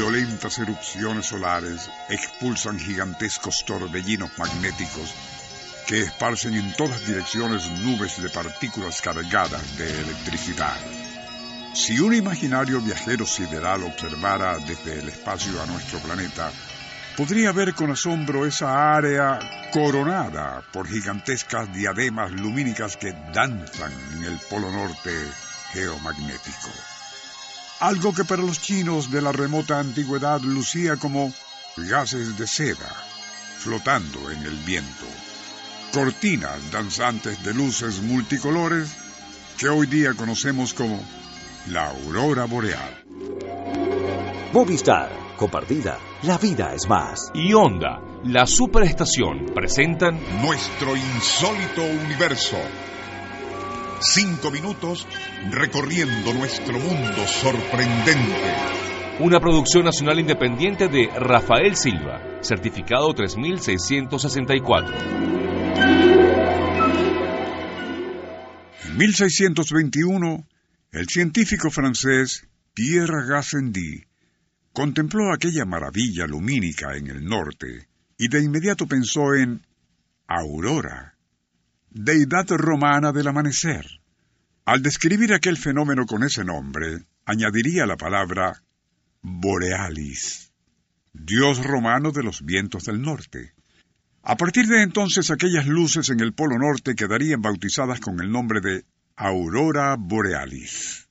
Violentas erupciones solares expulsan gigantescos torbellinos magnéticos que esparcen en todas direcciones nubes de partículas cargadas de electricidad. Si un imaginario viajero sideral observara desde el espacio a nuestro planeta, podría ver con asombro esa área coronada por gigantescas diademas lumínicas que danzan en el polo norte geomagnético. Algo que para los chinos de la remota antigüedad lucía como gases de seda flotando en el viento cortinas danzantes de luces multicolores que hoy día conocemos como la aurora boreal. Movistar, compartida, la vida es más. Y Onda, la superestación, presentan Nuestro insólito universo. Cinco minutos recorriendo nuestro mundo sorprendente. una producción nacional independiente de Rafael Silva, certificado 3664. En 1621, el científico francés Pierre Gassendi contempló aquella maravilla lumínica en el norte y de inmediato pensó en Aurora, deidad romana del amanecer. Al describir aquel fenómeno con ese nombre, añadiría la palabra Borealis, dios romano de los vientos del norte. A partir de entonces aquellas luces en el Polo Norte quedarían bautizadas con el nombre de Aurora Borealis.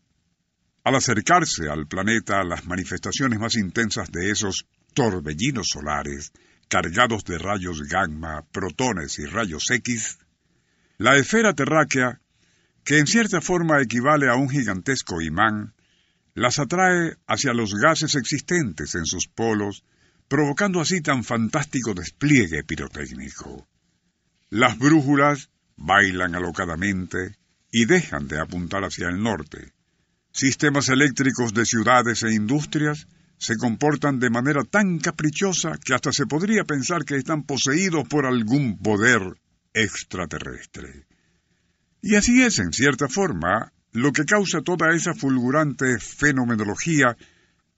Al acercarse al planeta, las manifestaciones más intensas de esos torbellinos solares, cargados de rayos gamma, protones y rayos X, la esfera terráquea, que en cierta forma equivale a un gigantesco imán, las atrae hacia los gases existentes en sus polos, provocando así tan fantástico despliegue pirotécnico. Las brújulas bailan alocadamente y dejan de apuntar hacia el norte. Sistemas eléctricos de ciudades e industrias se comportan de manera tan caprichosa que hasta se podría pensar que están poseídos por algún poder extraterrestre. Y así es, en cierta forma, lo que causa toda esa fulgurante fenomenología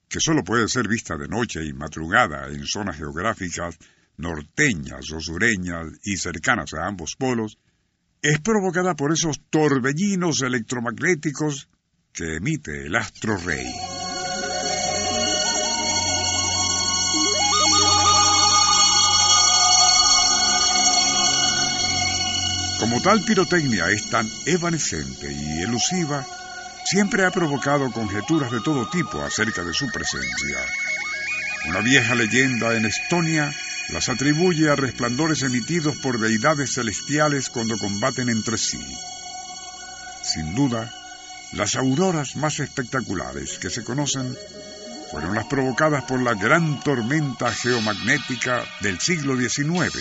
que sólo puede ser vista de noche y madrugada en zonas geográficas norteñas o sureñas y cercanas a ambos polos, es provocada por esos torbellinos electromagnéticos que emite el astro rey. Como tal pirotecnia es tan evanescente y elusiva, siempre ha provocado conjeturas de todo tipo acerca de su presencia. Una vieja leyenda en Estonia las atribuye a resplandores emitidos por deidades celestiales cuando combaten entre sí. Sin duda, las auroras más espectaculares que se conocen fueron las provocadas por la gran tormenta geomagnética del siglo XIX,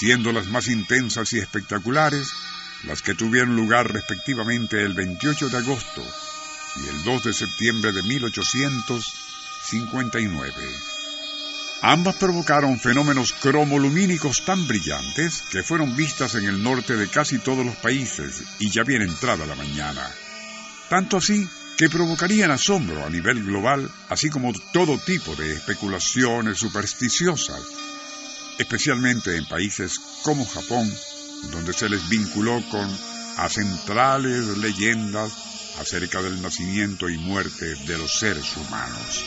siendo las más intensas y espectaculares las que tuvieron lugar respectivamente el 28 de agosto y el 2 de septiembre de 1859. Ambas provocaron fenómenos cromolumínicos tan brillantes que fueron vistas en el norte de casi todos los países y ya bien entrada la mañana. Tanto así que provocarían asombro a nivel global, así como todo tipo de especulaciones supersticiosas, especialmente en países como Japón, donde se les vinculó con acentrales leyendas acerca del nacimiento y muerte de los seres humanos.